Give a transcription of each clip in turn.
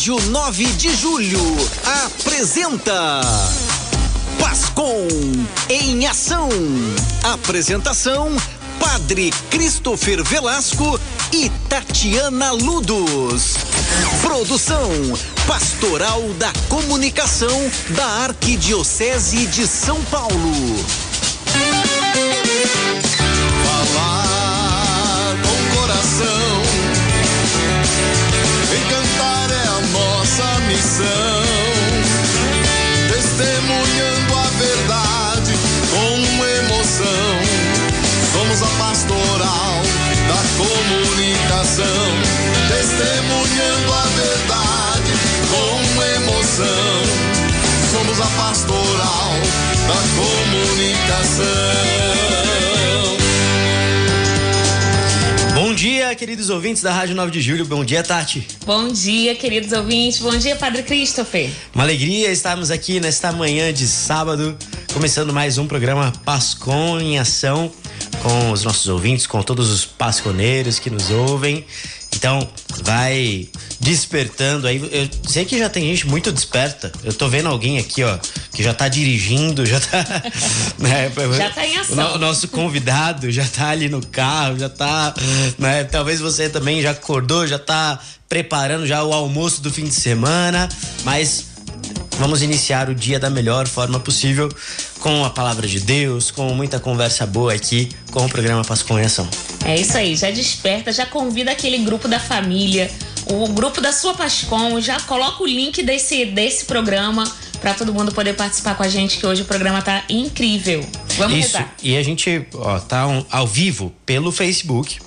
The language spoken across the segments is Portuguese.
Rádio 9 de Julho apresenta Pascom em ação. Apresentação Padre Christopher Velasco e Tatiana Ludos. Produção Pastoral da Comunicação da Arquidiocese de São Paulo. Somos a pastoral da comunicação. Testemunhando a verdade com emoção. Somos a pastoral da comunicação. Bom dia, queridos ouvintes da Rádio 9 de Julho. Bom dia, Tati. Bom dia, queridos ouvintes. Bom dia, Padre Christopher. Uma alegria estarmos aqui nesta manhã de sábado, começando mais um programa Pascom em Ação com os nossos ouvintes, com todos os pasconeiros que nos ouvem. Então, vai despertando aí. Eu sei que já tem gente muito desperta. Eu tô vendo alguém aqui, ó, que já tá dirigindo, já tá. Né, Já tá em ação. O, no- o nosso convidado já tá ali no carro, já tá. Né, talvez você também já acordou, já tá preparando já o almoço do fim de semana, mas Vamos iniciar o dia da melhor forma possível com a palavra de Deus, com muita conversa boa aqui com o programa Pascom em Ação. É isso aí, já desperta, já convida aquele grupo da família, o grupo da sua Pascom, já coloca o link desse, desse programa para todo mundo poder participar com a gente, que hoje o programa tá incrível. Vamos Isso. rezar. E a gente ó, tá um- ao vivo pelo Facebook,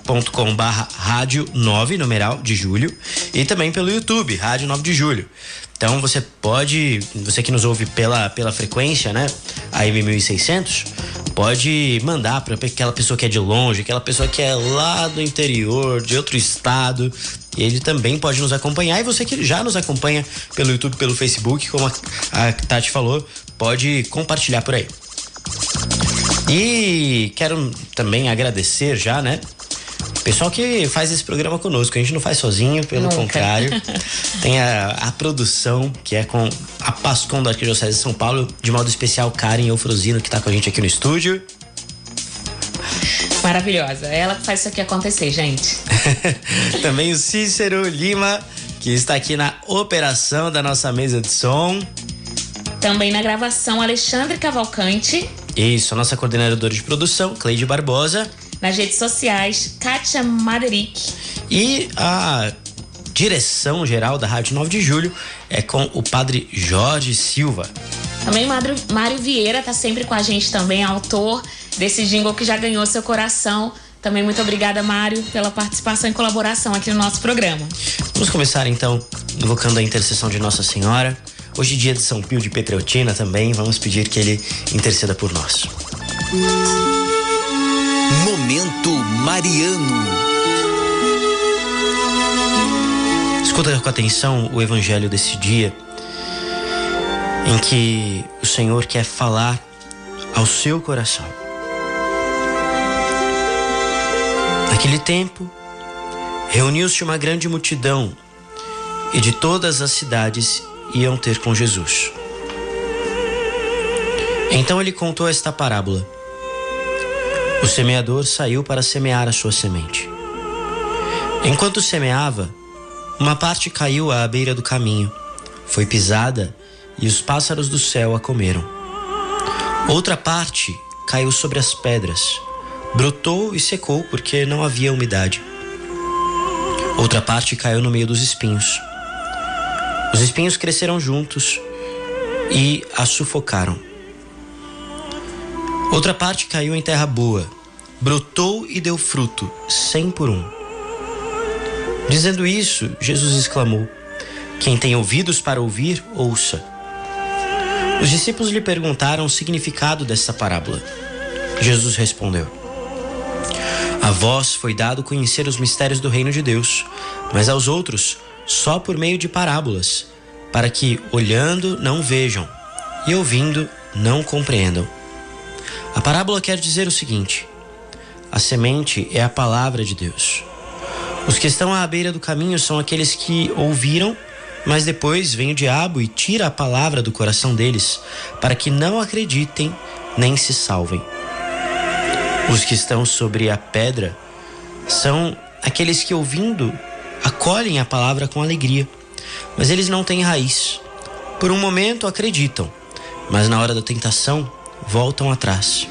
facebook.com barra rádio 9, numeral de julho, e também pelo YouTube, Rádio 9 de Julho. Então você pode, você que nos ouve pela, pela frequência, né, AM 1600, pode mandar para aquela pessoa que é de longe, aquela pessoa que é lá do interior, de outro estado, ele também pode nos acompanhar. E você que já nos acompanha pelo YouTube, pelo Facebook, como a, a Tati falou, pode compartilhar por aí. E quero também agradecer já, né? Pessoal que faz esse programa conosco, a gente não faz sozinho, pelo Nunca. contrário. Tem a, a produção, que é com a Pascom da Arquidiocese de São Paulo, de modo especial Karen Eufrosino, que tá com a gente aqui no estúdio. Maravilhosa. É ela que faz isso aqui acontecer, gente. também o Cícero Lima, que está aqui na operação da nossa mesa de som. Também na gravação, Alexandre Cavalcante. Isso, a nossa coordenadora de produção, Cleide Barbosa. Nas redes sociais, Kátia Maderick. E a direção geral da Rádio 9 de Julho é com o padre Jorge Silva. Também Mário, Mário Vieira tá sempre com a gente também, autor desse jingle que já ganhou seu coração. Também muito obrigada, Mário, pela participação e colaboração aqui no nosso programa. Vamos começar então invocando a intercessão de Nossa Senhora. Hoje, dia de São Pio de Petreutina também, vamos pedir que ele interceda por nós. Momento Mariano. Escuta com atenção o evangelho desse dia, em que o Senhor quer falar ao seu coração. Naquele tempo, reuniu-se uma grande multidão e de todas as cidades iam ter com Jesus. Então ele contou esta parábola. O semeador saiu para semear a sua semente. Enquanto semeava, uma parte caiu à beira do caminho, foi pisada e os pássaros do céu a comeram. Outra parte caiu sobre as pedras, brotou e secou porque não havia umidade. Outra parte caiu no meio dos espinhos. Os espinhos cresceram juntos e a sufocaram. Outra parte caiu em terra boa, brotou e deu fruto, cem por um. Dizendo isso, Jesus exclamou: Quem tem ouvidos para ouvir, ouça. Os discípulos lhe perguntaram o significado dessa parábola. Jesus respondeu: A vós foi dado conhecer os mistérios do reino de Deus, mas aos outros só por meio de parábolas, para que, olhando, não vejam, e ouvindo, não compreendam. A parábola quer dizer o seguinte: a semente é a palavra de Deus. Os que estão à beira do caminho são aqueles que ouviram, mas depois vem o diabo e tira a palavra do coração deles, para que não acreditem nem se salvem. Os que estão sobre a pedra são aqueles que, ouvindo, acolhem a palavra com alegria, mas eles não têm raiz. Por um momento acreditam, mas na hora da tentação voltam atrás.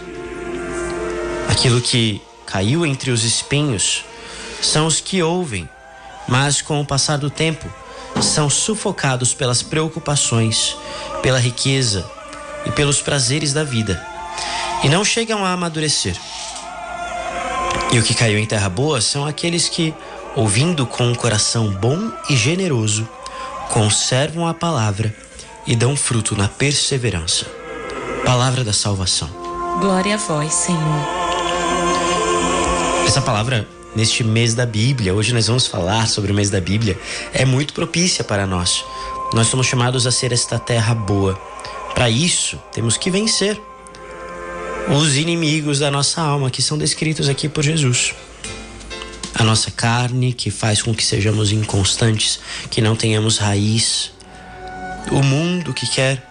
Aquilo que caiu entre os espinhos são os que ouvem, mas com o passar do tempo são sufocados pelas preocupações, pela riqueza e pelos prazeres da vida, e não chegam a amadurecer. E o que caiu em terra boa são aqueles que, ouvindo com um coração bom e generoso, conservam a palavra e dão fruto na perseverança. Palavra da salvação. Glória a vós, Senhor. Essa palavra, neste mês da Bíblia, hoje nós vamos falar sobre o mês da Bíblia, é muito propícia para nós. Nós somos chamados a ser esta terra boa. Para isso, temos que vencer os inimigos da nossa alma, que são descritos aqui por Jesus. A nossa carne, que faz com que sejamos inconstantes, que não tenhamos raiz. O mundo que quer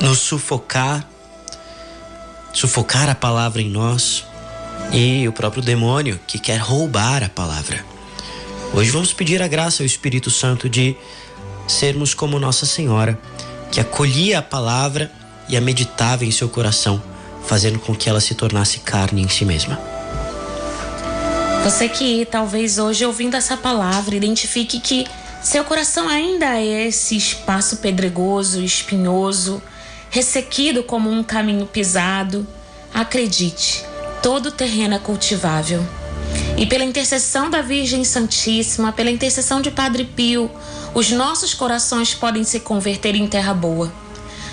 nos sufocar, sufocar a palavra em nós. E o próprio demônio que quer roubar a palavra. Hoje vamos pedir a graça ao Espírito Santo de sermos como Nossa Senhora, que acolhia a palavra e a meditava em seu coração fazendo com que ela se tornasse carne em si mesma. Você que talvez hoje ouvindo essa palavra identifique que seu coração ainda é esse espaço pedregoso, espinhoso, ressequido como um caminho pisado, acredite, todo terreno é cultivável. E pela intercessão da Virgem Santíssima, pela intercessão de Padre Pio, os nossos corações podem se converter em terra boa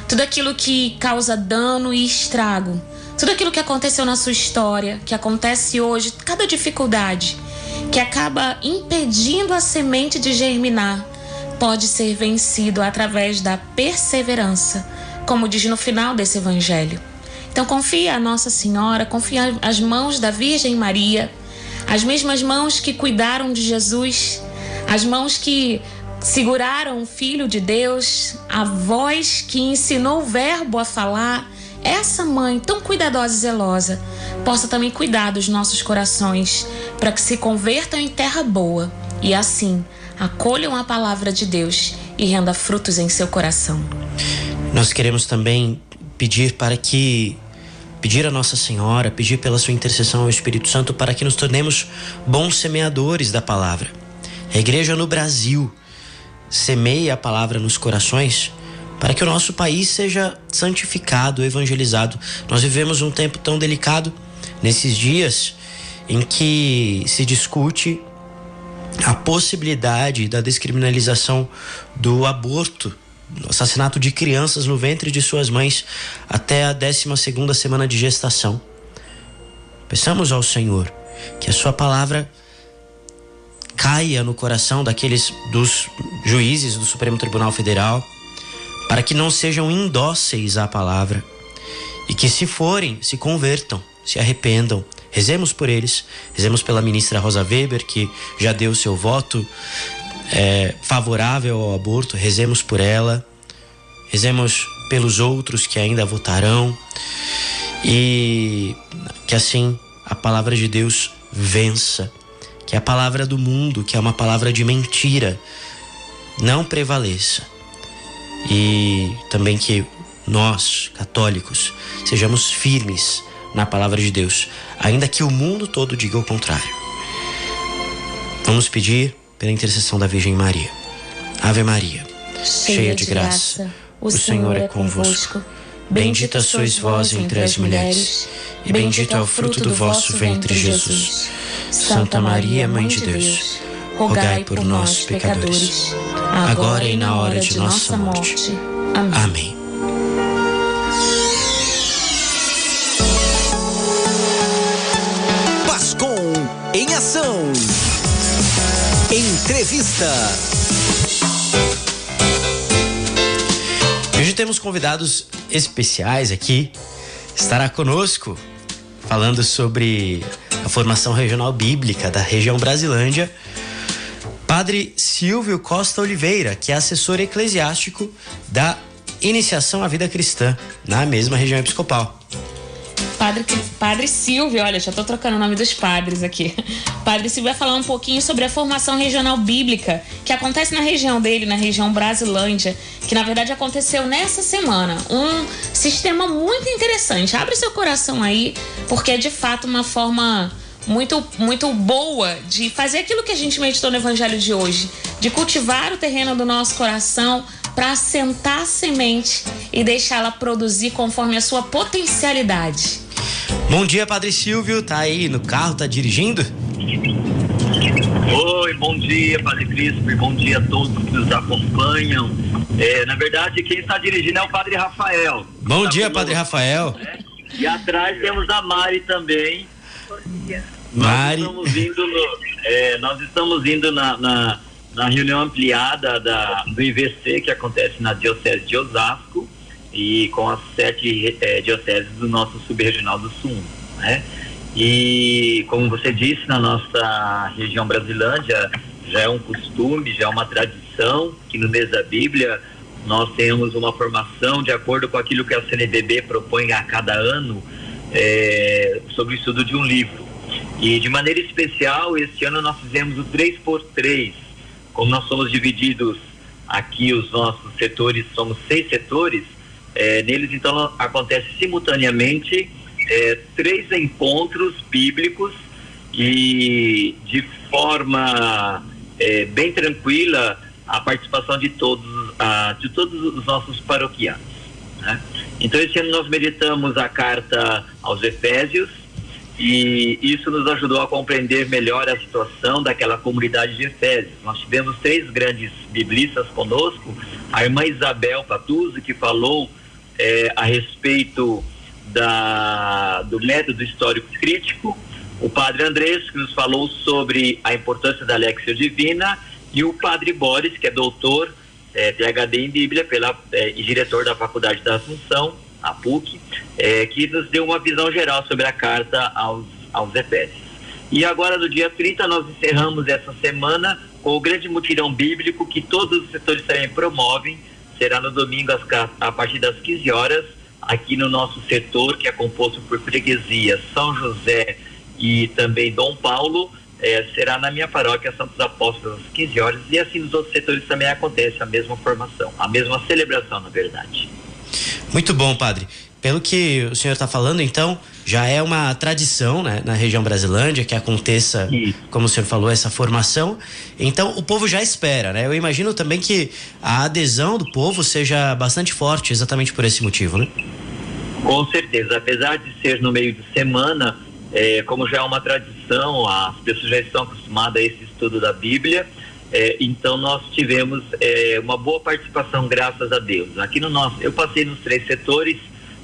tudo aquilo que causa dano e estrago, tudo aquilo que aconteceu na sua história, que acontece hoje, cada dificuldade que acaba impedindo a semente de germinar, pode ser vencido através da perseverança, como diz no final desse evangelho. Então confia a Nossa Senhora, confia as mãos da Virgem Maria, as mesmas mãos que cuidaram de Jesus, as mãos que seguraram o Filho de Deus, a voz que ensinou o Verbo a falar, essa mãe tão cuidadosa e zelosa possa também cuidar dos nossos corações para que se convertam em terra boa e assim acolham a palavra de Deus e renda frutos em seu coração. Nós queremos também pedir para que pedir a Nossa Senhora, pedir pela sua intercessão ao Espírito Santo para que nos tornemos bons semeadores da palavra. A igreja no Brasil semeie a palavra nos corações para que o nosso país seja santificado, evangelizado. Nós vivemos um tempo tão delicado nesses dias em que se discute a possibilidade da descriminalização do aborto, assassinato de crianças no ventre de suas mães até a 12 segunda semana de gestação. Peçamos ao Senhor que a sua palavra caia no coração daqueles dos juízes do Supremo Tribunal Federal, para que não sejam indóceis à palavra e que, se forem, se convertam, se arrependam. Rezemos por eles, rezemos pela ministra Rosa Weber, que já deu seu voto é, favorável ao aborto, rezemos por ela, rezemos pelos outros que ainda votarão e que assim a palavra de Deus vença que a palavra do mundo, que é uma palavra de mentira, não prevaleça. E também que nós, católicos, sejamos firmes na palavra de Deus, ainda que o mundo todo diga o contrário. Vamos pedir pela intercessão da Virgem Maria. Ave Maria, cheia, cheia de graça, o Senhor é convosco. Bendita sois vós entre as mulheres, e bendito é o fruto do vosso ventre, Jesus. Santa Maria, Mãe de Deus, rogai por nós, pecadores, agora e na hora de nossa morte. Amém. Pascom em ação. Entrevista. Hoje temos convidados especiais aqui. Estará conosco falando sobre a formação regional bíblica da região Brasilândia, Padre Silvio Costa Oliveira, que é assessor eclesiástico da Iniciação à Vida Cristã, na mesma região episcopal. Padre, Padre Silvio, olha, já estou trocando o nome dos padres aqui. Padre Silvio vai falar um pouquinho sobre a formação regional bíblica que acontece na região dele, na região Brasilândia, que na verdade aconteceu nessa semana. Um sistema muito interessante. Abre seu coração aí, porque é de fato uma forma muito, muito boa de fazer aquilo que a gente meditou no evangelho de hoje, de cultivar o terreno do nosso coração para assentar a semente e deixá-la produzir conforme a sua potencialidade. Bom dia, Padre Silvio. Tá aí no carro, tá dirigindo? Oi, bom dia, Padre Cristo. Bom dia a todos que nos acompanham. É, na verdade, quem está dirigindo é o Padre Rafael. Bom tá dia, Padre Rafael. É, e atrás temos a Mari também. Mari. Nós estamos indo, no, é, nós estamos indo na, na, na, reunião ampliada da, do IVC que acontece na Diocese de Osasco e com as sete é, dioceses do nosso subregional do Sul, né? E como você disse, na nossa região Brasilândia já é um costume, já é uma tradição que no mês da Bíblia nós temos uma formação de acordo com aquilo que a CNBB propõe a cada ano é, sobre o estudo de um livro. E de maneira especial, este ano nós fizemos o 3x3. Como nós somos divididos aqui, os nossos setores, somos seis setores, é, neles então acontece simultaneamente é, três encontros bíblicos e de forma é, bem tranquila a participação de todos, a, de todos os nossos paroquianos. Né? Então esse ano nós meditamos a carta aos Efésios e isso nos ajudou a compreender melhor a situação daquela comunidade de Efésios. Nós tivemos três grandes biblistas conosco, a irmã Isabel Patuzzi, que falou é, a respeito da, do método histórico crítico, o padre Andrés, que nos falou sobre a importância da Lexia Divina, e o padre Boris, que é doutor, é, PhD em Bíblia, pela, é, e diretor da Faculdade da Assunção, a PUC, é, que nos deu uma visão geral sobre a carta aos, aos Efésios. E agora, no dia 30, nós encerramos essa semana com o grande mutirão bíblico que todos os setores também promovem, será no domingo às, a partir das 15 horas, aqui no nosso setor, que é composto por freguesia São José e também Dom Paulo, é, será na minha paróquia Santos Apóstolos às 15 horas, e assim nos outros setores também acontece a mesma formação, a mesma celebração, na verdade. Muito bom, padre. Pelo que o senhor está falando, então, já é uma tradição né, na região Brasilândia que aconteça, como o senhor falou, essa formação. Então, o povo já espera, né? Eu imagino também que a adesão do povo seja bastante forte, exatamente por esse motivo, né? Com certeza. Apesar de ser no meio de semana, é, como já é uma tradição, as pessoas já estão acostumadas a esse estudo da Bíblia. É, então nós tivemos é, uma boa participação, graças a Deus. Aqui no nosso, eu passei nos três setores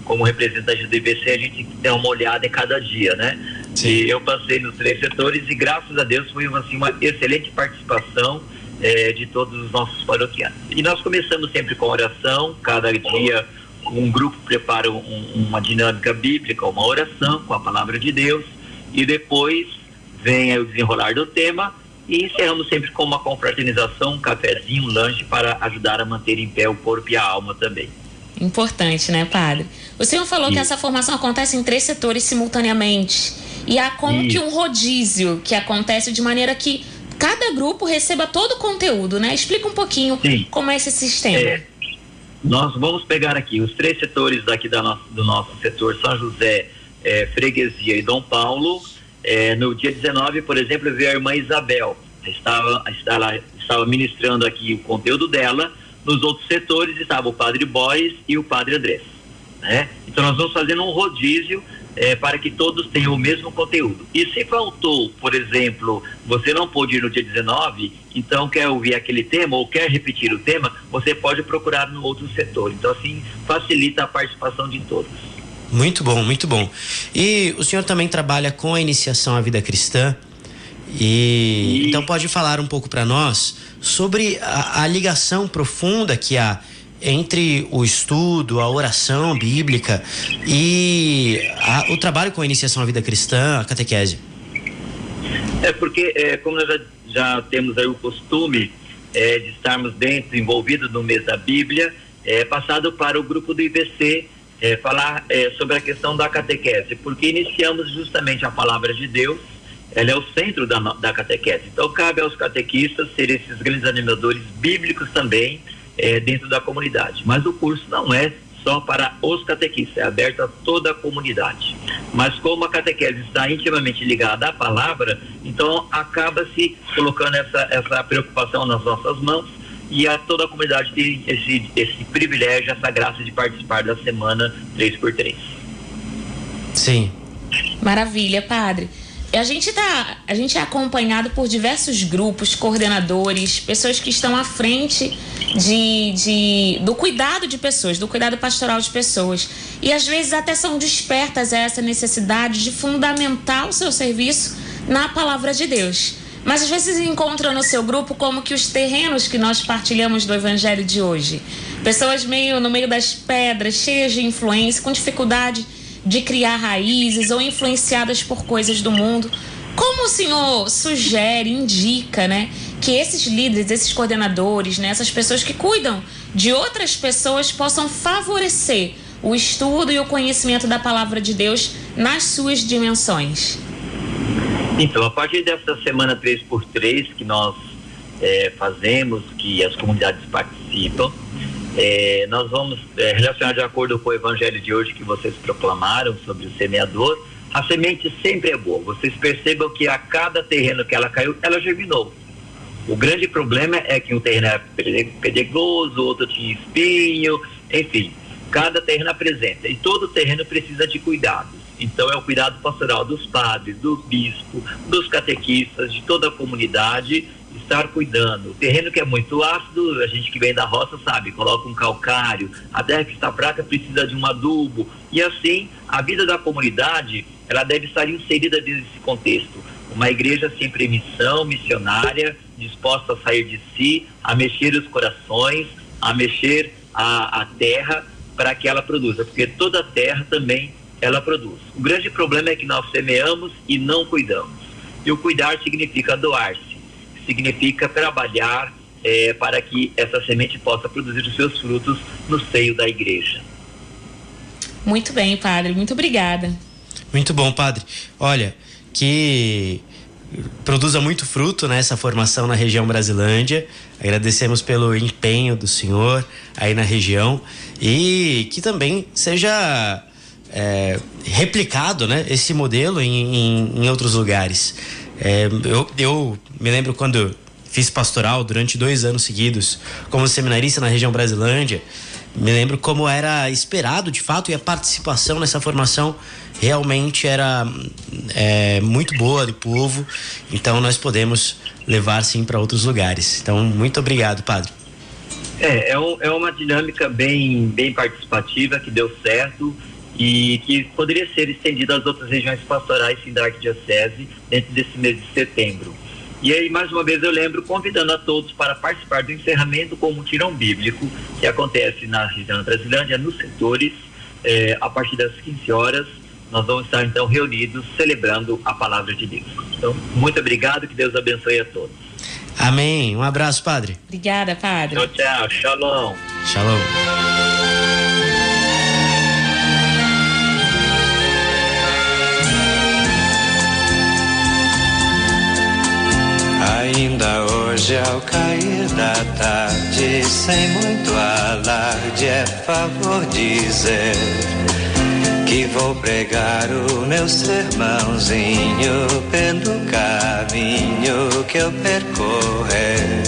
como representante do IBC, a gente dá uma olhada em cada dia, né? Sim. E eu passei nos três setores e graças a Deus foi assim, uma excelente participação é, de todos os nossos paroquianos. E nós começamos sempre com oração, cada dia um grupo prepara um, uma dinâmica bíblica, uma oração com a palavra de Deus e depois vem o desenrolar do tema e encerramos sempre com uma confraternização, um cafezinho, um lanche para ajudar a manter em pé o corpo e a alma também. Importante, né, padre? O senhor falou que essa formação acontece em três setores simultaneamente. E há como que um rodízio que acontece de maneira que cada grupo receba todo o conteúdo, né? Explica um pouquinho Sim. como é esse sistema. É, nós vamos pegar aqui os três setores daqui da nosso, do nosso setor São José, é, Freguesia e Dom Paulo. É, no dia 19, por exemplo, veio a irmã Isabel. Estava, estava, estava ministrando aqui o conteúdo dela nos outros setores estava o padre Boris e o padre Andrés. Né? Então nós vamos fazendo um rodízio é, para que todos tenham o mesmo conteúdo. E se faltou, por exemplo, você não pôde ir no dia 19, então quer ouvir aquele tema ou quer repetir o tema, você pode procurar no outro setor. Então assim facilita a participação de todos. Muito bom, muito bom. E o senhor também trabalha com a iniciação à vida cristã. E, então pode falar um pouco para nós sobre a, a ligação profunda que há entre o estudo, a oração bíblica e a, o trabalho com a iniciação à vida cristã, a catequese. É porque, é, como nós já, já, temos aí o costume é, de estarmos dentro, envolvidos no mês da Bíblia, é passado para o grupo do IBC é, falar é, sobre a questão da catequese, porque iniciamos justamente a palavra de Deus, ela é o centro da, da catequese. Então, cabe aos catequistas ser esses grandes animadores bíblicos também é, dentro da comunidade. Mas o curso não é só para os catequistas, é aberto a toda a comunidade. Mas como a catequese está intimamente ligada à palavra, então acaba se colocando essa, essa preocupação nas nossas mãos e a toda a comunidade tem esse, esse privilégio, essa graça de participar da semana 3x3. Sim. Maravilha, padre. A gente, tá, a gente é acompanhado por diversos grupos, coordenadores, pessoas que estão à frente de, de, do cuidado de pessoas, do cuidado pastoral de pessoas. E às vezes até são despertas a essa necessidade de fundamentar o seu serviço na palavra de Deus. Mas às vezes encontram no seu grupo como que os terrenos que nós partilhamos do evangelho de hoje. Pessoas meio no meio das pedras, cheias de influência, com dificuldade de criar raízes ou influenciadas por coisas do mundo. Como o senhor sugere, indica, né, que esses líderes, esses coordenadores, né, essas pessoas que cuidam de outras pessoas possam favorecer o estudo e o conhecimento da palavra de Deus nas suas dimensões? Então, a partir dessa semana 3x3 que nós é, fazemos, que as comunidades participam, é, nós vamos é, relacionar de acordo com o evangelho de hoje que vocês proclamaram sobre o semeador. A semente sempre é boa. Vocês percebam que a cada terreno que ela caiu, ela germinou. O grande problema é que um terreno é pedregoso, outro tinha espinho, enfim, cada terreno apresenta. E todo terreno precisa de cuidados. Então é o cuidado pastoral dos padres, do bispo, dos catequistas, de toda a comunidade estar cuidando. O terreno que é muito ácido, a gente que vem da roça sabe, coloca um calcário, a terra que está fraca precisa de um adubo. E assim, a vida da comunidade, ela deve estar inserida nesse contexto. Uma igreja sempre em missão, missionária, disposta a sair de si, a mexer os corações, a mexer a, a terra para que ela produza, porque toda terra também ela produz. O grande problema é que nós semeamos e não cuidamos. E o cuidar significa doar-se significa trabalhar é, para que essa semente possa produzir os seus frutos no seio da igreja. Muito bem, padre. Muito obrigada. Muito bom, padre. Olha, que produza muito fruto nessa formação na região Brasilândia. Agradecemos pelo empenho do senhor aí na região e que também seja é, replicado, né, esse modelo em, em, em outros lugares. É, eu, eu me lembro quando fiz pastoral durante dois anos seguidos como seminarista na região Brasilândia. Me lembro como era esperado de fato e a participação nessa formação realmente era é, muito boa do povo. Então nós podemos levar sim para outros lugares. Então muito obrigado, padre. É, é, um, é uma dinâmica bem, bem participativa que deu certo e que poderia ser estendida às outras regiões pastorais sim, da Arquidiocese dentro desse mês de setembro. E aí, mais uma vez, eu lembro convidando a todos para participar do encerramento com um tirão bíblico que acontece na região da Brasilândia, nos setores, eh, a partir das 15 horas. Nós vamos estar então reunidos celebrando a palavra de Deus. Então, muito obrigado, que Deus abençoe a todos. Amém. Um abraço, padre. Obrigada, padre. Tchau, tchau. Shalom. Shalom. Ainda hoje, ao cair da tarde, sem muito alarde, é favor dizer que vou pregar o meu sermãozinho pelo caminho que eu percorrer.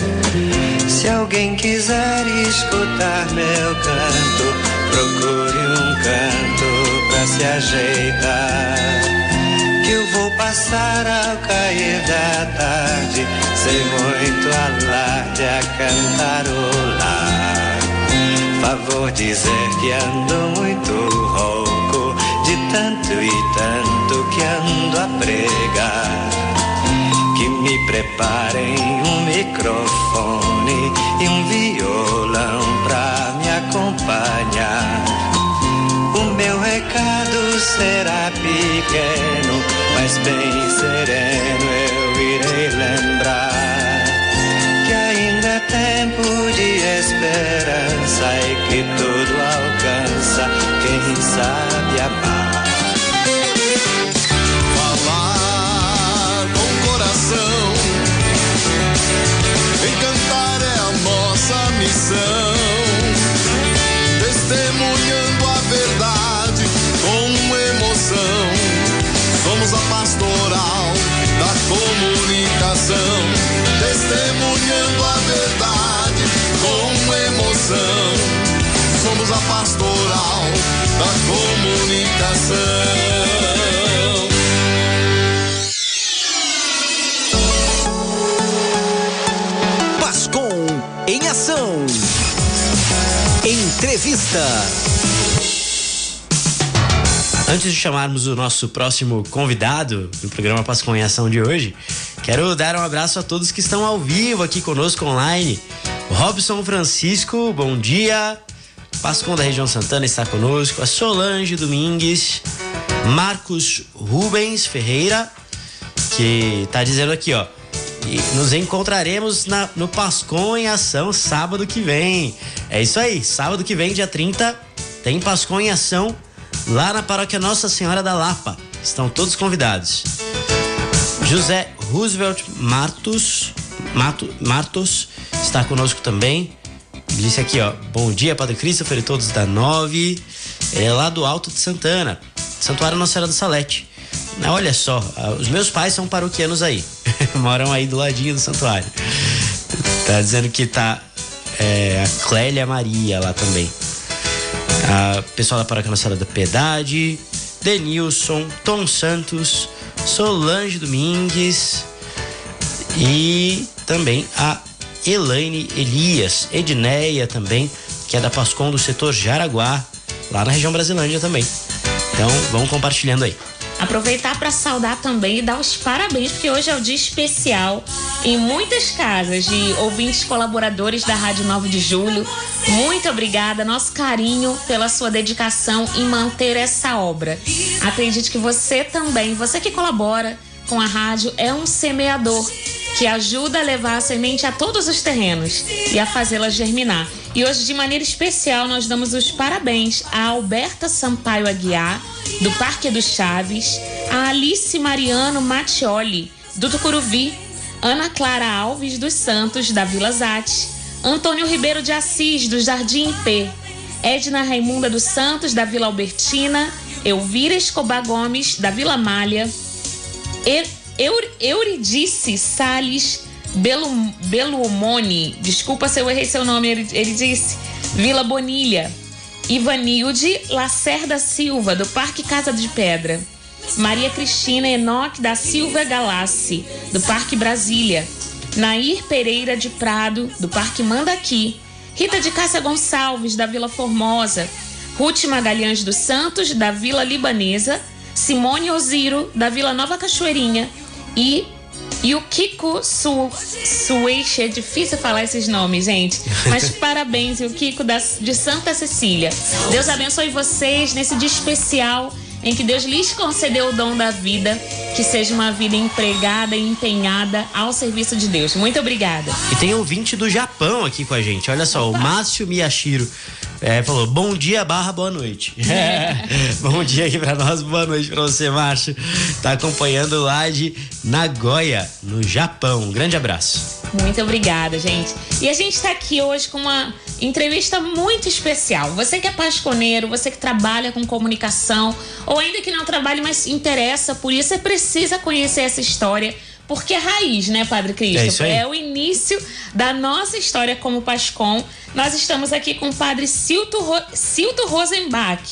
Se alguém quiser escutar meu canto, procure um canto pra se ajeitar passar ao cair da tarde, sem muito alarde a cantarolar. Favor dizer que ando muito rouco, de tanto e tanto que ando a pregar. Que me preparem um microfone e um violão pra me acompanhar. O meu recado será pequeno, mas bem sereno eu irei lembrar que ainda há tempo de esperança e que tudo alcança quem sabe amar. Comunicação. Pascom em ação. Entrevista. Antes de chamarmos o nosso próximo convidado do programa Pascom em Ação de hoje, quero dar um abraço a todos que estão ao vivo aqui conosco online. Robson Francisco, bom dia. Pascom da região Santana está conosco. A Solange Domingues. Marcos Rubens Ferreira, que está dizendo aqui, ó. E nos encontraremos na, no Pascom em Ação sábado que vem. É isso aí, sábado que vem, dia 30, tem Pascom em Ação lá na paróquia Nossa Senhora da Lapa. Estão todos convidados. José Roosevelt Martos, Mato, Martos está conosco também. Disse aqui, ó. Bom dia, Padre Christopher e todos da Nove. É lá do Alto de Santana, Santuário Nossa Senhora do Salete. Olha só, os meus pais são paroquianos aí. Moram aí do ladinho do santuário. Tá dizendo que tá é, a Clélia Maria lá também. A pessoal da Paróquia Nossa Senhora da Piedade, Denilson, Tom Santos, Solange Domingues e também a Elaine Elias, Edneia também, que é da Pascom do setor Jaraguá, lá na região Brasilândia também. Então, vamos compartilhando aí. Aproveitar para saudar também e dar os parabéns, porque hoje é o dia especial em muitas casas de ouvintes colaboradores da Rádio 9 de Julho. Muito obrigada, nosso carinho pela sua dedicação em manter essa obra. Acredite que você também, você que colabora com a rádio, é um semeador que ajuda a levar a semente a todos os terrenos e a fazê-la germinar. E hoje, de maneira especial, nós damos os parabéns a Alberta Sampaio Aguiar, do Parque dos Chaves, a Alice Mariano Mattioli, do Tucuruvi, Ana Clara Alves dos Santos, da Vila Zate, Antônio Ribeiro de Assis, do Jardim IP, Edna Raimunda dos Santos, da Vila Albertina, Elvira Escobar Gomes, da Vila Malha, Eur, Euridice Salles Belo, Beluomone, desculpa se eu errei seu nome, ele, ele disse, Vila Bonilha, Ivanilde Lacerda Silva, do Parque Casa de Pedra, Maria Cristina Enoque da Silva Galassi, do Parque Brasília, Nair Pereira de Prado, do Parque Mandaqui, Rita de Cássia Gonçalves, da Vila Formosa, Ruth Magalhães dos Santos, da Vila Libanesa, Simone Osiro, da Vila Nova Cachoeirinha e e o Kiko Su, Sueixe, é difícil falar esses nomes, gente. Mas parabéns, e o Kiko da, de Santa Cecília. Deus abençoe vocês nesse dia especial em que Deus lhes concedeu o dom da vida, que seja uma vida empregada e empenhada ao serviço de Deus. Muito obrigada. E tem ouvinte do Japão aqui com a gente. Olha só, o Márcio Miyashiro. É, falou, bom dia barra boa noite. É. bom dia aqui pra nós, boa noite pra você, Márcio. Tá acompanhando lá de Nagoya, no Japão. Um grande abraço. Muito obrigada, gente. E a gente tá aqui hoje com uma entrevista muito especial. Você que é pasconeiro, você que trabalha com comunicação, ou ainda que não trabalhe, mas interessa por isso, você precisa conhecer essa história porque é raiz, né, Padre Cristo? É, é, o início da nossa história como Pascom. Nós estamos aqui com o Padre Silto, Ro... Silto Rosenbach.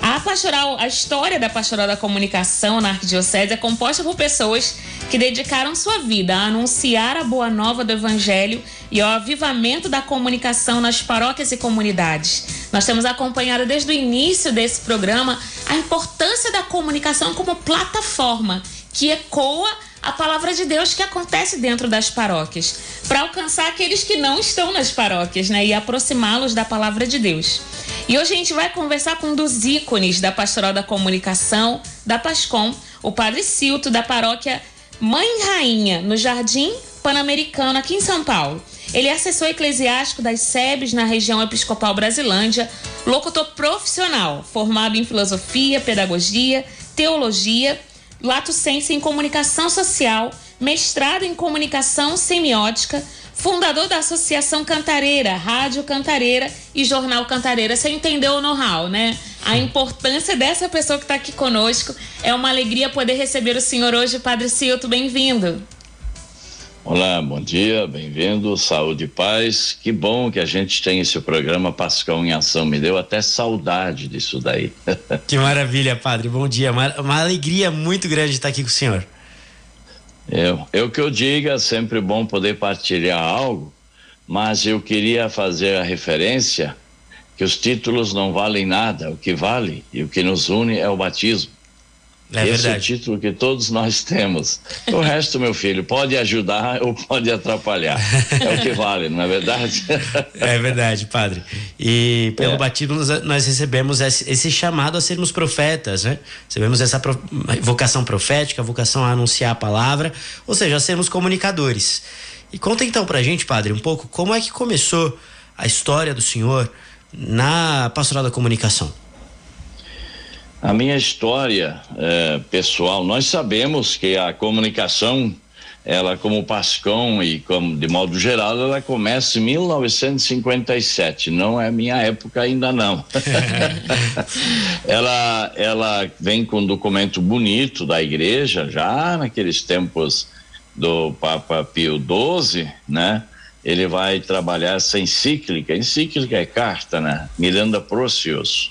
A pastoral, a história da pastoral da comunicação na Arquidiocese é composta por pessoas que dedicaram sua vida a anunciar a boa nova do Evangelho e ao avivamento da comunicação nas paróquias e comunidades. Nós temos acompanhado desde o início desse programa a importância da comunicação como plataforma que ecoa a palavra de Deus que acontece dentro das paróquias, para alcançar aqueles que não estão nas paróquias, né, e aproximá-los da palavra de Deus. E hoje a gente vai conversar com um dos ícones da Pastoral da Comunicação, da Pascom, o Padre Silto, da paróquia Mãe Rainha, no Jardim Pan-Americano, aqui em São Paulo. Ele é assessor eclesiástico das SEBs na região episcopal Brasilândia, locutor profissional, formado em filosofia, pedagogia, teologia Lato Senso em Comunicação Social, mestrado em Comunicação Semiótica, fundador da Associação Cantareira, Rádio Cantareira e Jornal Cantareira. Você entendeu o know-how, né? A importância dessa pessoa que está aqui conosco. É uma alegria poder receber o senhor hoje, Padre Cilto. Bem-vindo. Olá, bom dia, bem-vindo, saúde e paz. Que bom que a gente tem esse programa Pascão em Ação. Me deu até saudade disso daí. que maravilha, padre. Bom dia. Uma, uma alegria muito grande estar aqui com o senhor. Eu, eu que eu diga, é sempre bom poder partilhar algo, mas eu queria fazer a referência que os títulos não valem nada. O que vale e o que nos une é o batismo. É Esse verdade. é o título que todos nós temos. O resto, meu filho, pode ajudar ou pode atrapalhar. É o que vale, não é verdade? É verdade, padre. E pelo é. batismo nós recebemos esse chamado a sermos profetas, né? Recebemos essa vocação profética, vocação a anunciar a palavra, ou seja, a sermos comunicadores. E conta então pra gente, padre, um pouco como é que começou a história do senhor na pastoral da comunicação. A minha história é, pessoal, nós sabemos que a comunicação, ela como Pascão e como de modo geral, ela começa em 1957. Não é minha época ainda não. ela, ela vem com um documento bonito da igreja já naqueles tempos do Papa Pio XII, né? Ele vai trabalhar essa encíclica. Encíclica é carta, né? Miranda Procius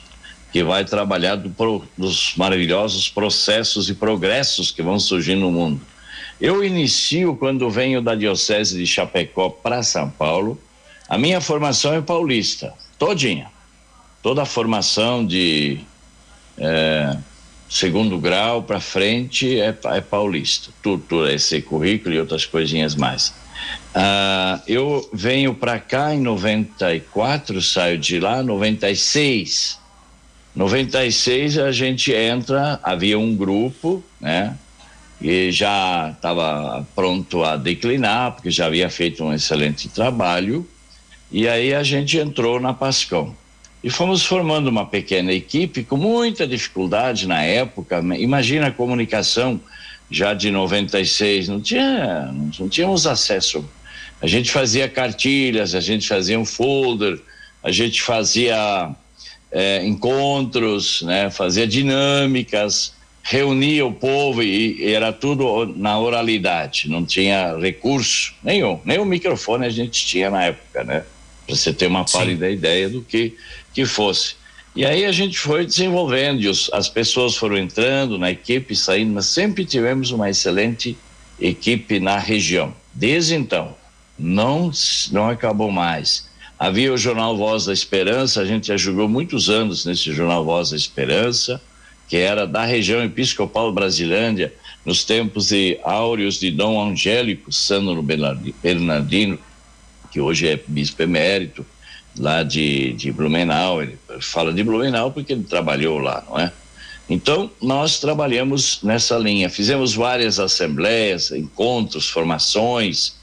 que vai trabalhar do, dos maravilhosos processos e progressos que vão surgir no mundo. Eu inicio quando venho da Diocese de Chapecó para São Paulo. A minha formação é paulista, todinha. Toda a formação de é, segundo grau para frente é, é, paulista. Tudo, tudo, esse currículo e outras coisinhas mais. Ah, eu venho para cá em 94, saio de lá, 96 96 a gente entra, havia um grupo, né? E já estava pronto a declinar, porque já havia feito um excelente trabalho. E aí a gente entrou na Pascão. E fomos formando uma pequena equipe com muita dificuldade na época. Imagina a comunicação já de 96, não tinha, não tínhamos acesso. A gente fazia cartilhas, a gente fazia um folder, a gente fazia é, encontros, né, fazia dinâmicas, reunia o povo e, e, era tudo na oralidade, não tinha recurso nenhum, nem o microfone a gente tinha na época, né? Para você ter uma pálida ideia do que que fosse. E aí a gente foi desenvolvendo, e os, as pessoas foram entrando na equipe, saindo, mas sempre tivemos uma excelente equipe na região. Desde então, não não acabou mais. Havia o jornal Voz da Esperança, a gente jogou muitos anos nesse jornal Voz da Esperança, que era da região episcopal Brasilândia, nos tempos de áureos de Dom Angélico Sandro Bernardino, que hoje é bispo emérito, lá de, de Blumenau. Ele fala de Blumenau porque ele trabalhou lá, não é? Então, nós trabalhamos nessa linha, fizemos várias assembleias, encontros, formações,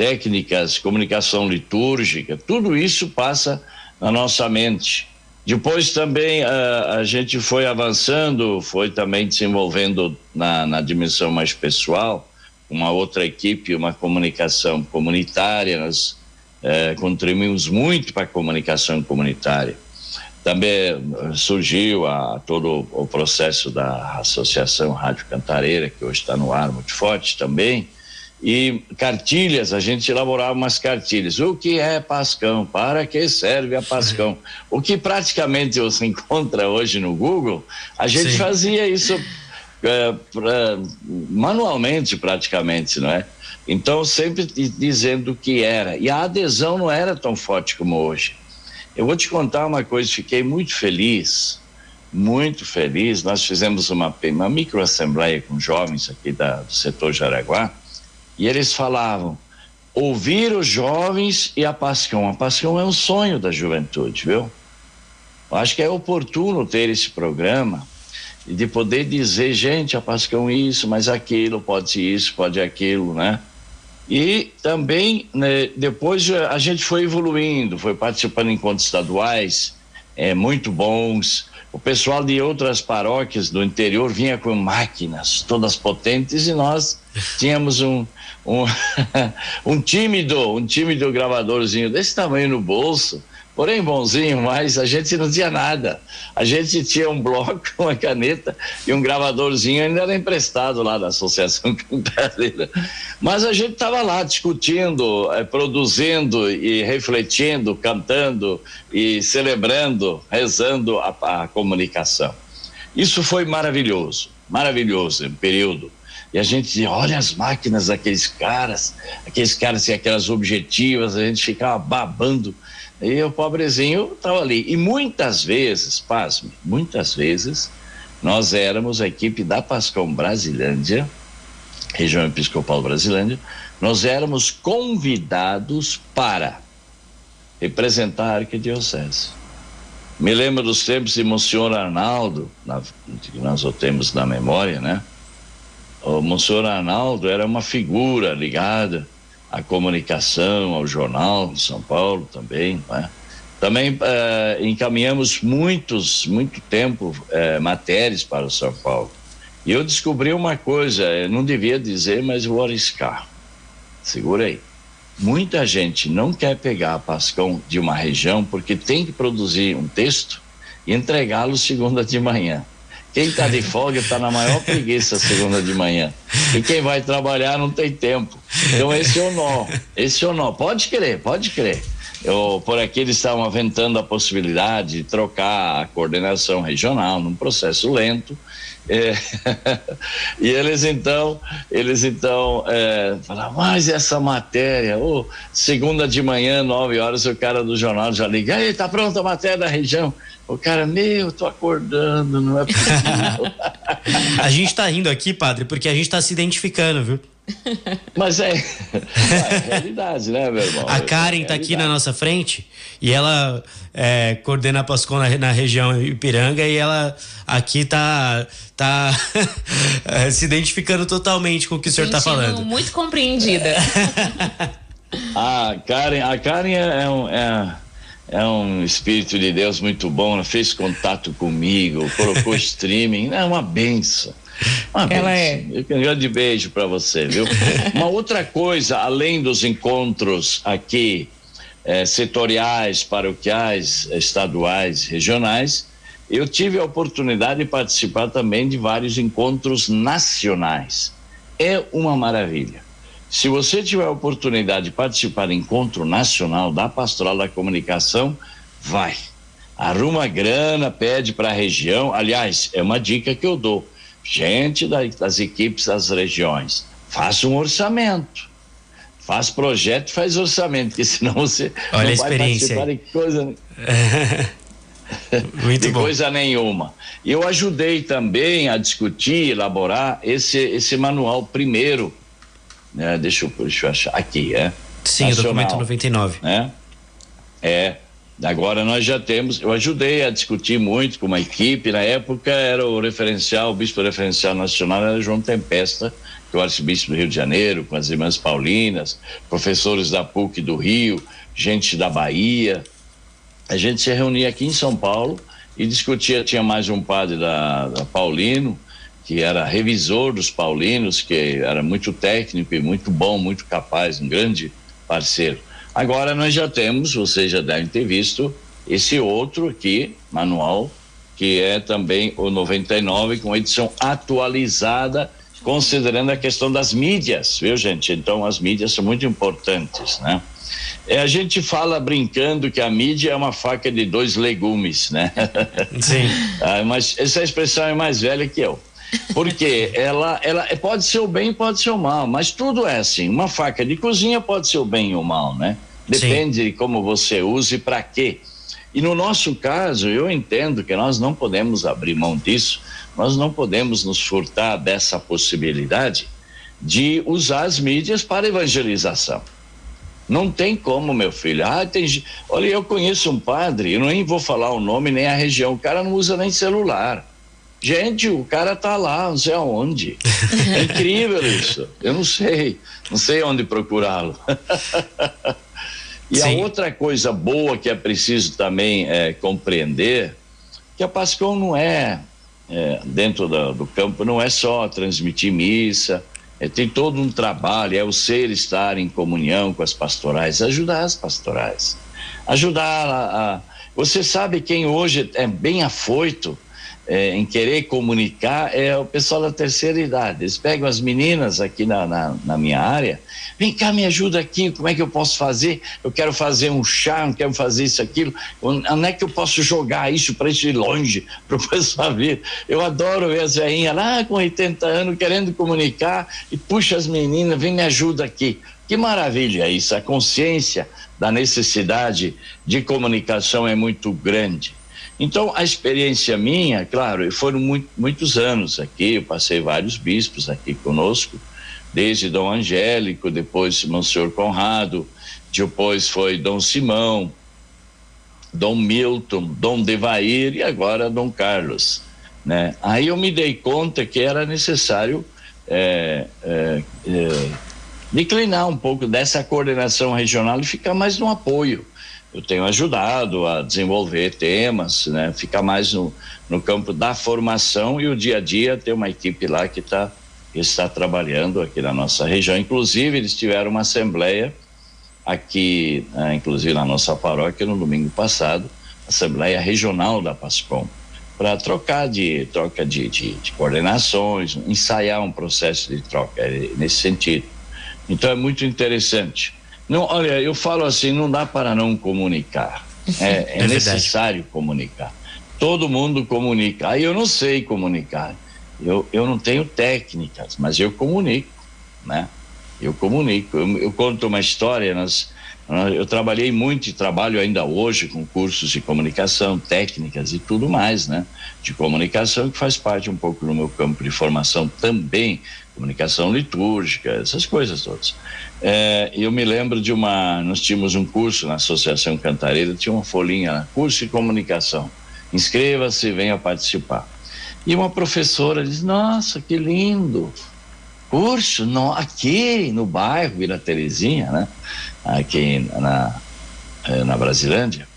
técnicas, comunicação litúrgica, tudo isso passa na nossa mente. Depois também a, a gente foi avançando, foi também desenvolvendo na, na dimensão mais pessoal, uma outra equipe, uma comunicação comunitária, nós eh, contribuímos muito para a comunicação comunitária. Também surgiu a, todo o processo da Associação Rádio Cantareira, que hoje está no ar muito forte também, e cartilhas, a gente elaborava umas cartilhas. O que é Pascão? Para que serve a Pascão? O que praticamente você encontra hoje no Google, a gente Sim. fazia isso é, pra, manualmente, praticamente, não é? Então, sempre dizendo o que era. E a adesão não era tão forte como hoje. Eu vou te contar uma coisa, fiquei muito feliz, muito feliz. Nós fizemos uma, uma microassembleia com jovens aqui da, do setor Jaraguá e eles falavam: ouvir os jovens e a Pascão. A Pascão é um sonho da juventude, viu? Eu acho que é oportuno ter esse programa e de poder dizer, gente, a Pascão isso, mas aquilo, pode isso, pode aquilo, né? E também, né, depois a gente foi evoluindo, foi participando em encontros estaduais, é, muito bons, o pessoal de outras paróquias do interior vinha com máquinas todas potentes e nós tínhamos um, um, um tímido, um tímido gravadorzinho desse tamanho no bolso porém bonzinho, mas a gente não tinha nada. A gente tinha um bloco, uma caneta e um gravadorzinho, ainda era emprestado lá da Associação Cantareira. Mas a gente estava lá discutindo, eh, produzindo e refletindo, cantando e celebrando, rezando a, a comunicação. Isso foi maravilhoso, maravilhoso, um período. E a gente dizia, olha as máquinas daqueles caras, aqueles caras e aquelas objetivas, a gente ficava babando e o pobrezinho estava ali. E muitas vezes, pasme, muitas vezes, nós éramos a equipe da Pascom Brasilândia, região episcopal Brasilândia, nós éramos convidados para representar a arquidiocese. Me lembro dos tempos de Monsenhor Arnaldo, na, que nós o temos na memória, né? O Monsenhor Arnaldo era uma figura ligada à comunicação, ao jornal de São Paulo também, né? Também eh, encaminhamos muitos, muito tempo eh, matérias para São Paulo. E eu descobri uma coisa, eu não devia dizer, mas vou arriscar. Segura aí. Muita gente não quer pegar a Pascão de uma região porque tem que produzir um texto e entregá-lo segunda de manhã. Quem está de folga está na maior preguiça segunda de manhã. E quem vai trabalhar não tem tempo. Então esse é o nó. Esse é o nó. Pode crer, pode crer. Eu, por aqui eles estavam aventando a possibilidade de trocar a coordenação regional num processo lento. É, e eles então, eles então é, falaram, mas essa matéria, oh, segunda de manhã, nove horas, o cara do jornal já liga, aí, tá pronta a matéria da região. O cara, meu, tô acordando, não é possível. a gente tá rindo aqui, padre, porque a gente tá se identificando, viu? Mas é, é realidade, né, meu irmão? A Karen está aqui na nossa frente e ela é, coordena a Pascon na, na, região Ipiranga e ela aqui tá, tá se identificando totalmente com o que o senhor está falando. Muito compreendida. a Karen, a Karen é um. É é um espírito de Deus muito bom, ela fez contato comigo, colocou streaming, é uma benção. Uma ela é. benção. é. Um grande beijo para você, viu? uma outra coisa, além dos encontros aqui é, setoriais, paroquiais, estaduais, regionais, eu tive a oportunidade de participar também de vários encontros nacionais. É uma maravilha. Se você tiver a oportunidade de participar do encontro nacional da Pastoral da Comunicação, vai. Arruma grana, pede para a região. Aliás, é uma dica que eu dou. Gente das equipes das regiões, faça um orçamento. Faz projeto, faz orçamento, porque senão você Olha não a vai experiência. participar de coisa. Muito de bom. coisa nenhuma. E eu ajudei também a discutir, elaborar esse, esse manual primeiro né? Deixa eu, deixa eu achar. Aqui, é? Sim, Nacional, o documento 99. Né? É. Agora nós já temos, eu ajudei a discutir muito com uma equipe, na época era o referencial, o bispo referencial nacional era João Tempesta, que é o arcebispo do Rio de Janeiro, com as irmãs Paulinas, professores da PUC do Rio, gente da Bahia. A gente se reunia aqui em São Paulo e discutia, tinha mais um padre da, da Paulino, que era revisor dos paulinos, que era muito técnico e muito bom, muito capaz, um grande parceiro. Agora nós já temos, vocês já devem ter visto, esse outro aqui, manual, que é também o 99, com edição atualizada, considerando a questão das mídias, viu gente? Então as mídias são muito importantes, né? É, a gente fala brincando que a mídia é uma faca de dois legumes, né? Sim. ah, mas essa expressão é mais velha que eu. Porque ela, ela pode ser o bem, pode ser o mal, mas tudo é assim. Uma faca de cozinha pode ser o bem ou o mal, né? Depende Sim. de como você use e para quê. E no nosso caso, eu entendo que nós não podemos abrir mão disso, nós não podemos nos furtar dessa possibilidade de usar as mídias para evangelização. Não tem como, meu filho. Ah, tem. Olha, eu conheço um padre, eu nem vou falar o nome nem a região, o cara não usa nem celular. Gente, o cara tá lá, não sei aonde. É incrível isso. Eu não sei, não sei onde procurá-lo. e Sim. a outra coisa boa que é preciso também é, compreender, que a Pascom não é, é dentro do, do, campo, não é só transmitir missa, é, tem todo um trabalho, é o ser estar em comunhão com as pastorais, ajudar as pastorais, ajudar a, a você sabe quem hoje é bem afoito é, em querer comunicar é o pessoal da terceira idade. Eles pegam as meninas aqui na, na, na, minha área, vem cá, me ajuda aqui, como é que eu posso fazer? Eu quero fazer um chá, eu quero fazer isso, aquilo. Onde é que eu posso jogar isso para ir longe, para o pessoal ver? Eu adoro ver as veinhas lá com 80 anos querendo comunicar e puxa as meninas, vem me ajuda aqui. Que maravilha isso, a consciência da necessidade de comunicação é muito grande. Então, a experiência minha, claro, foram muito, muitos anos aqui, eu passei vários bispos aqui conosco, desde Dom Angélico, depois Monsenhor Conrado, depois foi Dom Simão, Dom Milton, Dom Devair e agora Dom Carlos. Né? Aí eu me dei conta que era necessário é, é, é, declinar um pouco dessa coordenação regional e ficar mais no apoio eu tenho ajudado a desenvolver temas, né? Ficar mais no, no campo da formação e o dia a dia ter uma equipe lá que está está trabalhando aqui na nossa região. Inclusive eles tiveram uma assembleia aqui, né, inclusive na nossa paróquia no domingo passado, assembleia regional da Pascom, para trocar de troca de, de, de coordenações, ensaiar um processo de troca é, nesse sentido. Então é muito interessante. Não, olha, eu falo assim, não dá para não comunicar. É, é, é necessário comunicar. Todo mundo comunica. Aí eu não sei comunicar. Eu, eu não tenho técnicas, mas eu comunico, né? Eu comunico. Eu, eu conto uma história. Nós, eu trabalhei muito e trabalho ainda hoje com cursos de comunicação, técnicas e tudo mais, né? De comunicação que faz parte um pouco do meu campo de formação também, comunicação litúrgica, essas coisas todas. É, eu me lembro de uma. Nós tínhamos um curso na Associação Cantareira, tinha uma folhinha, curso de comunicação. Inscreva-se, venha participar. E uma professora diz: Nossa, que lindo! Curso no, aqui no bairro Vila Terezinha, né? Aqui na, é, na Brasilândia.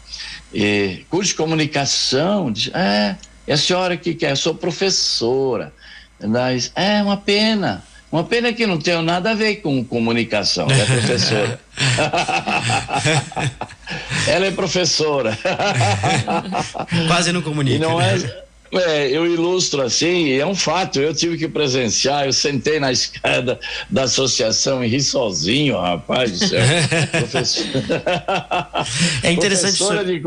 E, curso de comunicação. Diz, é, e a senhora que quer? Eu sou professora. Diz, é uma pena uma pena que não tenho nada a ver com comunicação, é professora. Ela é professora. Quase não comunica. E não é, é, eu ilustro assim, é um fato, eu tive que presenciar, eu sentei na escada da associação e ri sozinho, rapaz do céu. é interessante senhor, de...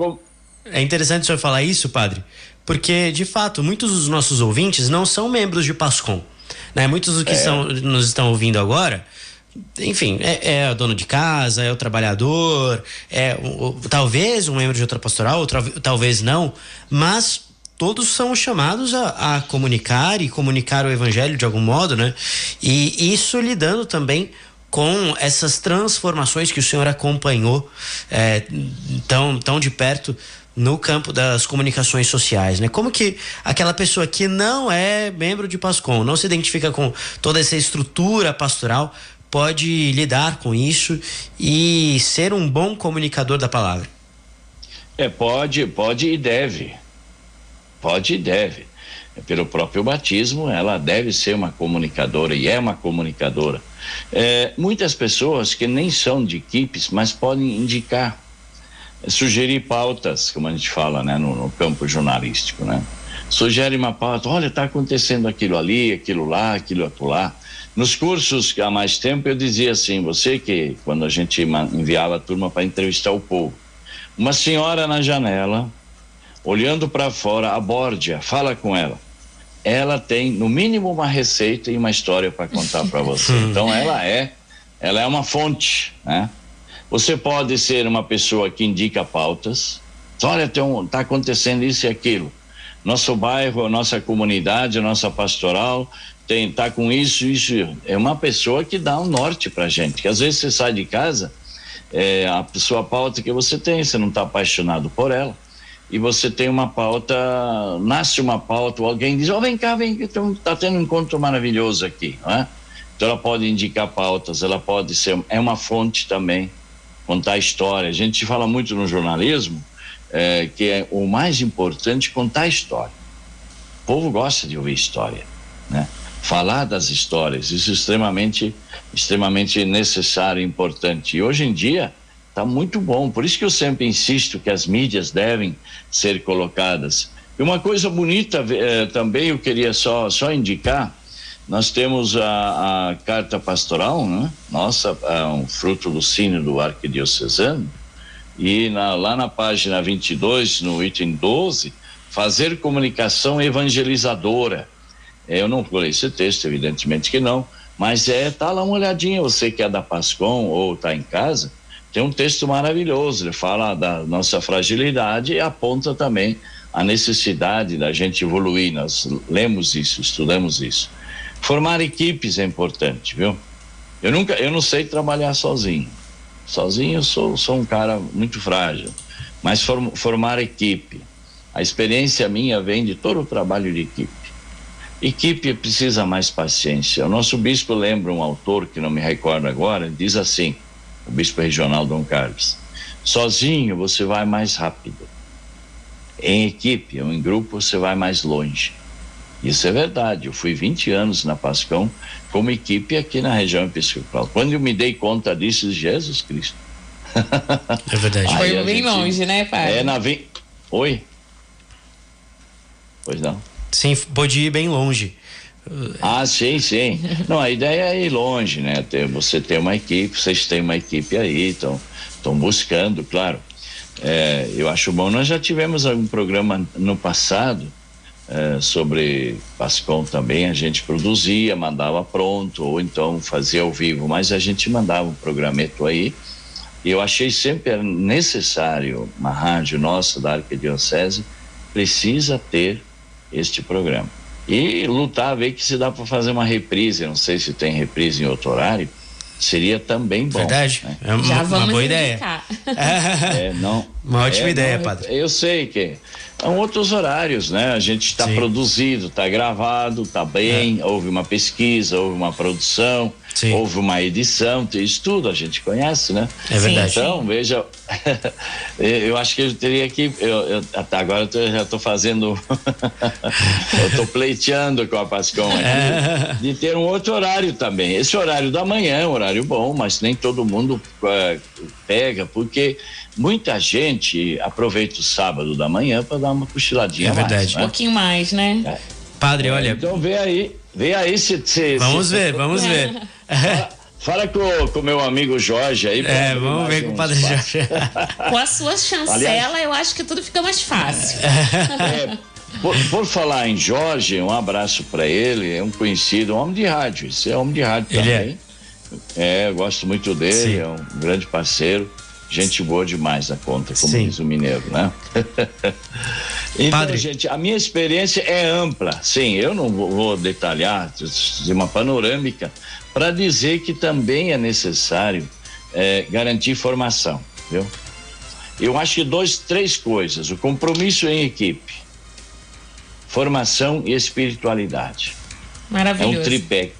É interessante o senhor falar isso, padre, porque, de fato, muitos dos nossos ouvintes não são membros de PASCOM. Né? Muitos dos que é. são, nos estão ouvindo agora, enfim, é, é, o dono de casa, é o trabalhador, é o, o, talvez um membro de outra pastoral, ou talvez não, mas todos são chamados a, a, comunicar e comunicar o evangelho de algum modo, né? E isso lidando também com essas transformações que o senhor acompanhou é, tão, tão de perto no campo das comunicações sociais, né? Como que aquela pessoa que não é membro de Pascom, não se identifica com toda essa estrutura pastoral, pode lidar com isso e ser um bom comunicador da palavra? É, pode, pode e deve. Pode e deve. É, pelo próprio batismo, ela deve ser uma comunicadora e é uma comunicadora. É, muitas pessoas que nem são de equipes, mas podem indicar sugerir pautas, como a gente fala, né, no, no campo jornalístico, né? Sugere uma pauta, olha, está acontecendo aquilo ali, aquilo lá, aquilo lá. Nos cursos há mais tempo eu dizia assim, você que quando a gente enviava a turma para entrevistar o povo, uma senhora na janela, olhando para fora, aborde-a, fala com ela. Ela tem no mínimo uma receita e uma história para contar para você. Então ela é, ela é uma fonte, né? Você pode ser uma pessoa que indica pautas. Olha, está acontecendo isso e aquilo. Nosso bairro, nossa comunidade, nossa pastoral tem tá com isso, isso. É uma pessoa que dá um norte para gente. Que às vezes você sai de casa, é, a sua pauta que você tem, você não está apaixonado por ela e você tem uma pauta, nasce uma pauta, alguém diz, ó, oh, vem cá, vem, está tendo um encontro maravilhoso aqui, não é? Então ela pode indicar pautas, ela pode ser, é uma fonte também contar história. A gente fala muito no jornalismo é, que é o mais importante contar história. O povo gosta de ouvir história, né? Falar das histórias, isso é extremamente, extremamente necessário e importante. E hoje em dia está muito bom, por isso que eu sempre insisto que as mídias devem ser colocadas. E uma coisa bonita eh, também eu queria só, só indicar, nós temos a, a carta pastoral, né? nossa, é um fruto do sino do arquidiocesano, e na, lá na página 22, no item 12, fazer comunicação evangelizadora. Eu não pulei esse texto, evidentemente que não, mas é, tá lá uma olhadinha, você que é da Pascom ou está em casa, tem um texto maravilhoso, ele fala da nossa fragilidade e aponta também a necessidade da gente evoluir, nós lemos isso, estudamos isso. Formar equipes é importante, viu? Eu nunca, eu não sei trabalhar sozinho. Sozinho eu sou, sou um cara muito frágil, mas form, formar equipe. A experiência minha vem de todo o trabalho de equipe. Equipe precisa mais paciência. O nosso bispo lembra um autor que não me recordo agora, diz assim: o bispo regional Dom Carlos. Sozinho você vai mais rápido. Em equipe ou em grupo você vai mais longe. Isso é verdade. Eu fui 20 anos na Pascão como equipe aqui na região episcopal. Quando eu me dei conta disso, Jesus Cristo. É verdade. Foi bem gente, longe, né, pai? É na vi... Oi? Pois não. Sim, pode ir bem longe. Ah, sim, sim. Não, a ideia é ir longe, né? Você tem uma equipe, vocês têm uma equipe aí, estão buscando, claro. É, eu acho bom. Nós já tivemos algum programa no passado é, sobre Pascom também, a gente produzia, mandava pronto, ou então fazia ao vivo, mas a gente mandava um programeto aí. E eu achei sempre necessário, uma rádio nossa da Arquidiocese precisa ter este programa. E lutar, ver que se dá para fazer uma reprise, não sei se tem reprise em outro horário, seria também bom. Verdade. Né? É uma, Já vamos uma boa ideia. é, não, uma ótima é, ideia, não, padre. Eu sei que são outros horários, né? A gente está produzido, está gravado, está bem, é. houve uma pesquisa, houve uma produção, Sim. houve uma edição, isso tudo a gente conhece, né? É verdade. Então, veja, eu acho que eu teria que, eu, eu até agora eu já estou fazendo, eu estou pleiteando com a Pascom aqui, é. de ter um outro horário também. Esse horário da manhã é um horário bom, mas nem todo mundo uh, pega, porque muita gente aproveita o sábado da manhã para dar uma cochiladinha é verdade. mais. Né? Um pouquinho mais, né? É. Padre, olha. Então vê aí, vê aí se. se vamos se, ver, se... vamos ver. Fala, fala com o meu amigo Jorge aí. É, vamos ver com o Padre Jorge. com a sua chancela, Aliás, eu acho que tudo fica mais fácil. É, por, por, falar em Jorge, um abraço para ele, é um conhecido, um homem de rádio, esse é homem de rádio ele é. também. É. é, eu gosto muito dele, Sim. é um grande parceiro. Gente boa demais na conta, como Sim. diz o mineiro, né? então, Padre. gente, a minha experiência é ampla. Sim, eu não vou detalhar, de uma panorâmica, para dizer que também é necessário é, garantir formação, viu? Eu acho que dois, três coisas: o compromisso em equipe, formação e espiritualidade. Maravilhoso. É um tripé.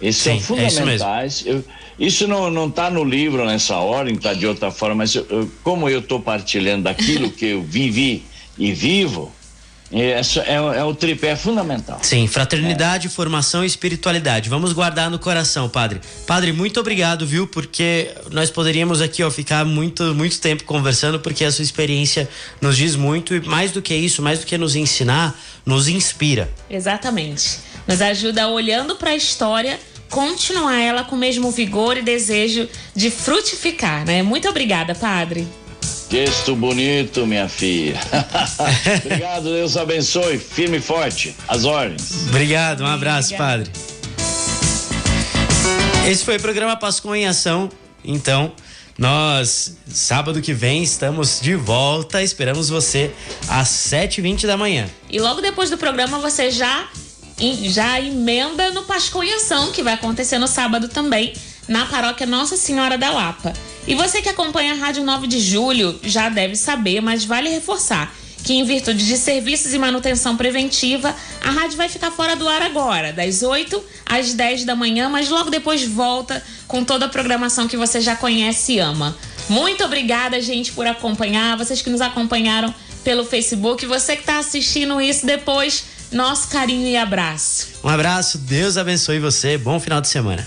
Esses Sim, são é fundamentais. É isso não não está no livro nessa ordem, está de outra forma, mas eu, eu, como eu estou partilhando daquilo que eu vivi e vivo, é, é, é, o tripé fundamental. Sim, fraternidade, é. formação e espiritualidade. Vamos guardar no coração, padre. Padre, muito obrigado, viu? Porque nós poderíamos aqui ó, ficar muito, muito tempo conversando, porque a sua experiência nos diz muito e mais do que isso, mais do que nos ensinar, nos inspira. Exatamente. Nos ajuda olhando para a história continuar ela com o mesmo vigor e desejo de frutificar, né? Muito obrigada, padre. Texto bonito, minha filha. Obrigado, Deus abençoe. Firme e forte. As ordens. Obrigado, um abraço, padre. Esse foi o programa Pascom em Ação. Então, nós, sábado que vem, estamos de volta. Esperamos você às 7h20 da manhã. E logo depois do programa, você já já emenda no Pascoiação, que vai acontecer no sábado também, na paróquia Nossa Senhora da Lapa. E você que acompanha a Rádio 9 de Julho já deve saber, mas vale reforçar que, em virtude de serviços e manutenção preventiva, a rádio vai ficar fora do ar agora, das 8 às 10 da manhã, mas logo depois volta com toda a programação que você já conhece e ama. Muito obrigada, gente, por acompanhar, vocês que nos acompanharam pelo Facebook, você que está assistindo isso depois, nosso carinho e abraço. Um abraço, Deus abençoe você, bom final de semana.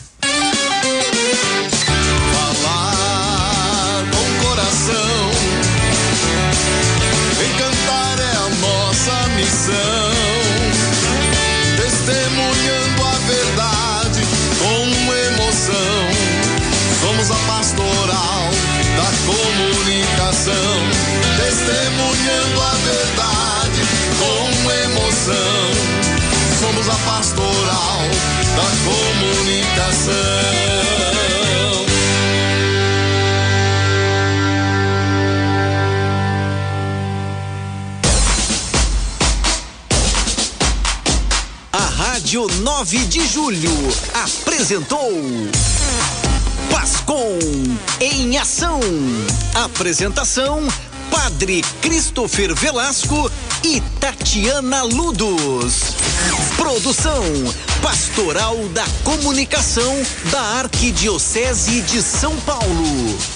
Rádio 9 de Julho apresentou Pascom em Ação. Apresentação: Padre Christopher Velasco e Tatiana Ludos. Produção: Pastoral da Comunicação da Arquidiocese de São Paulo.